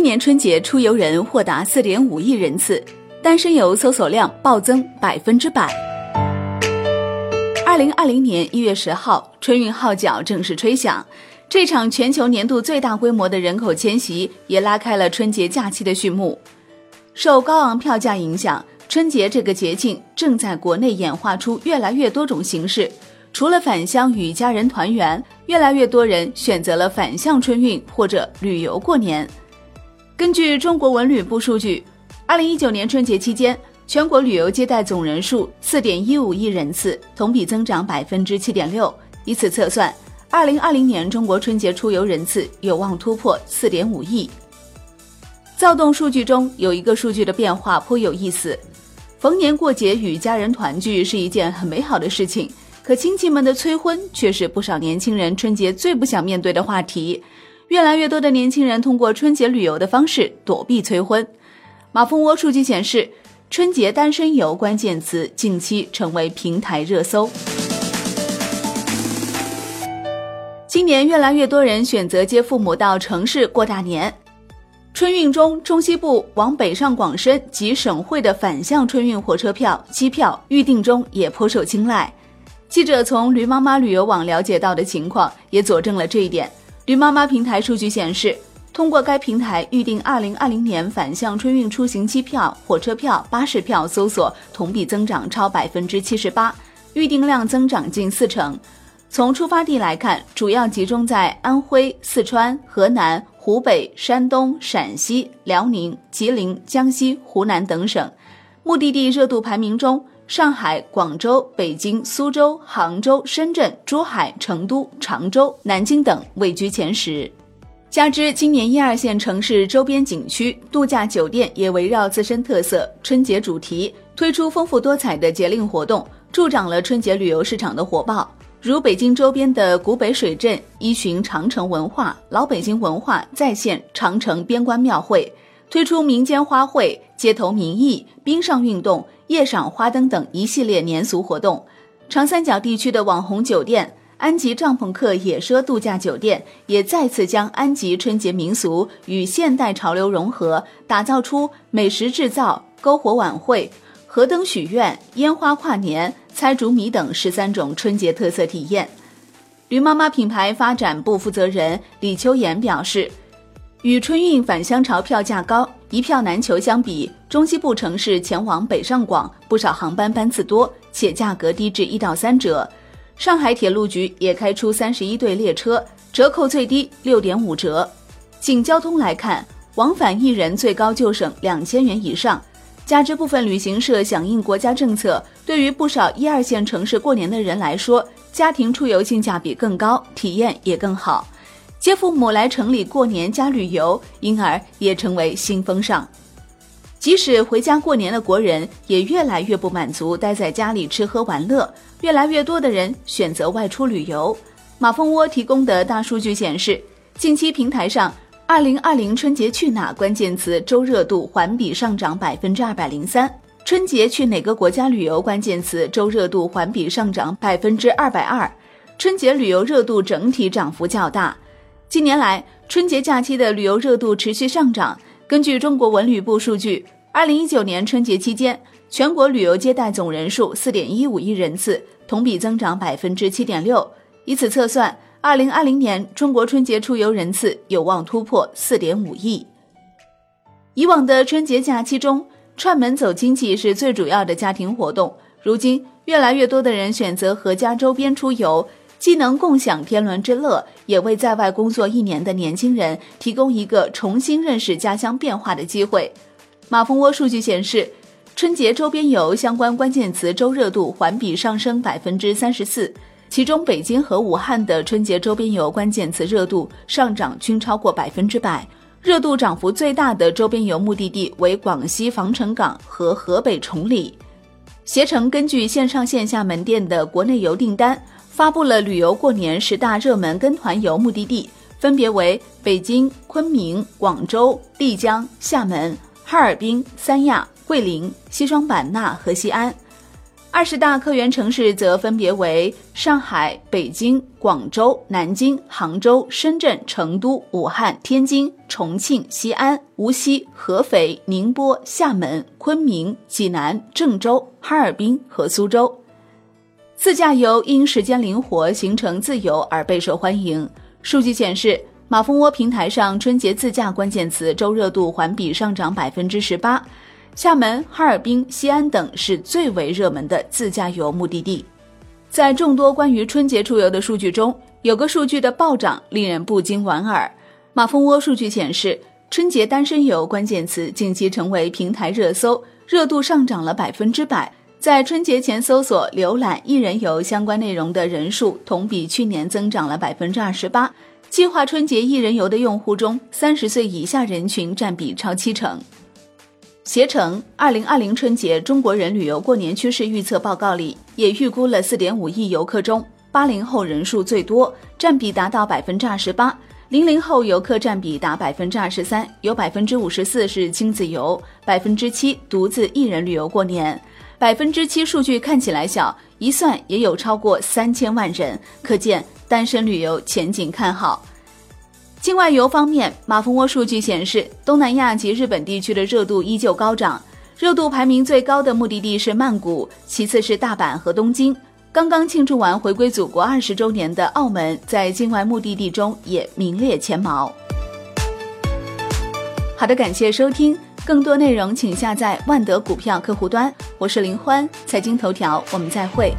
今年春节出游人获达四点五亿人次，单身游搜索量暴增百分之百。二零二零年一月十号，春运号角正式吹响，这场全球年度最大规模的人口迁徙也拉开了春节假期的序幕。受高昂票价影响，春节这个节庆正在国内演化出越来越多种形式。除了返乡与家人团圆，越来越多人选择了反向春运或者旅游过年。根据中国文旅部数据，二零一九年春节期间，全国旅游接待总人数四点一五亿人次，同比增长百分之七点六。以此测算，二零二零年中国春节出游人次有望突破四点五亿。躁动数据中有一个数据的变化颇有意思：逢年过节与家人团聚是一件很美好的事情，可亲戚们的催婚却是不少年轻人春节最不想面对的话题。越来越多的年轻人通过春节旅游的方式躲避催婚。马蜂窝数据显示，春节单身游关键词近期成为平台热搜。今年越来越多人选择接父母到城市过大年。春运中，中西部往北上广深及省会的反向春运火车票、机票预订中也颇受青睐。记者从驴妈妈旅游网了解到的情况，也佐证了这一点。驴妈妈平台数据显示，通过该平台预订2020年反向春运出行机票、火车票、巴士票搜索同比增长超百分之七十八，预订量增长近四成。从出发地来看，主要集中在安徽、四川、河南、湖北、山东、陕西、辽宁、吉林、江西、湖南等省。目的地热度排名中。上海、广州、北京、苏州、杭州、深圳、珠海、成都、常州、南京等位居前十。加之今年一二线城市周边景区、度假酒店也围绕自身特色、春节主题推出丰富多彩的节令活动，助长了春节旅游市场的火爆。如北京周边的古北水镇依循长城文化、老北京文化再现长城边关庙会，推出民间花卉、街头民艺、冰上运动。夜赏花灯等一系列年俗活动，长三角地区的网红酒店安吉帐篷客野奢度假酒店也再次将安吉春节民俗与现代潮流融合，打造出美食制造、篝火晚会、河灯许愿、烟花跨年、猜竹谜等十三种春节特色体验。驴妈妈品牌发展部负责人李秋妍表示。与春运返乡潮票价高、一票难求相比，中西部城市前往北上广不少航班班次多，且价格低至一到三折。上海铁路局也开出三十一对列车，折扣最低六点五折。仅交通来看，往返一人最高就省两千元以上。加之部分旅行社响应国家政策，对于不少一二线城市过年的人来说，家庭出游性价比更高，体验也更好。接父母来城里过年加旅游，因而也成为新风尚。即使回家过年的国人，也越来越不满足待在家里吃喝玩乐，越来越多的人选择外出旅游。马蜂窝提供的大数据显示，近期平台上“二零二零春节去哪”关键词周热度环比上涨百分之二百零三，“春节去哪个国家旅游”关键词周热度环比上涨百分之二百二，春节旅游热度整体涨幅较大。近年来，春节假期的旅游热度持续上涨。根据中国文旅部数据，二零一九年春节期间，全国旅游接待总人数四点一五亿人次，同比增长百分之七点六。以此测算，二零二零年中国春节出游人次有望突破四点五亿。以往的春节假期中，串门走亲戚是最主要的家庭活动。如今，越来越多的人选择阖家周边出游。既能共享天伦之乐，也为在外工作一年的年轻人提供一个重新认识家乡变化的机会。马蜂窝数据显示，春节周边游相关关键词周热度环比上升百分之三十四，其中北京和武汉的春节周边游关键词热度上涨均超过百分之百。热度涨幅最大的周边游目的地为广西防城港和河北崇礼。携程根据线上线下门店的国内游订单。发布了旅游过年十大热门跟团游目的地，分别为北京、昆明、广州、丽江、厦门、哈尔滨、三亚、桂林、西双版纳和西安。二十大客源城市则分别为上海、北京、广州、南京、杭州、深圳、成都、武汉、天津、重庆、西安、无锡、合肥、宁波、厦门、昆明、济南、郑州、哈尔滨和苏州。自驾游因时间灵活、行程自由而备受欢迎。数据显示，马蜂窝平台上春节自驾关键词周热度环比上涨百分之十八。厦门、哈尔滨、西安等是最为热门的自驾游目的地。在众多关于春节出游的数据中，有个数据的暴涨令人不禁莞尔。马蜂窝数据显示，春节单身游关键词近期成为平台热搜，热度上涨了百分之百。在春节前搜索浏览一人游相关内容的人数，同比去年增长了百分之二十八。计划春节一人游的用户中，三十岁以下人群占比超七成。携程二零二零春节中国人旅游过年趋势预测报告里也预估了四点五亿游客中，八零后人数最多，占比达到百分之二十八；零零后游客占比达百分之二十三，有百分之五十四是亲子游，百分之七独自一人旅游过年。百分之七数据看起来小，一算也有超过三千万人，可见单身旅游前景看好。境外游方面，马蜂窝数据显示，东南亚及日本地区的热度依旧高涨，热度排名最高的目的地是曼谷，其次是大阪和东京。刚刚庆祝完回归祖国二十周年的澳门，在境外目的地中也名列前茅。好的，感谢收听，更多内容请下载万德股票客户端。我是林欢，财经头条，我们再会。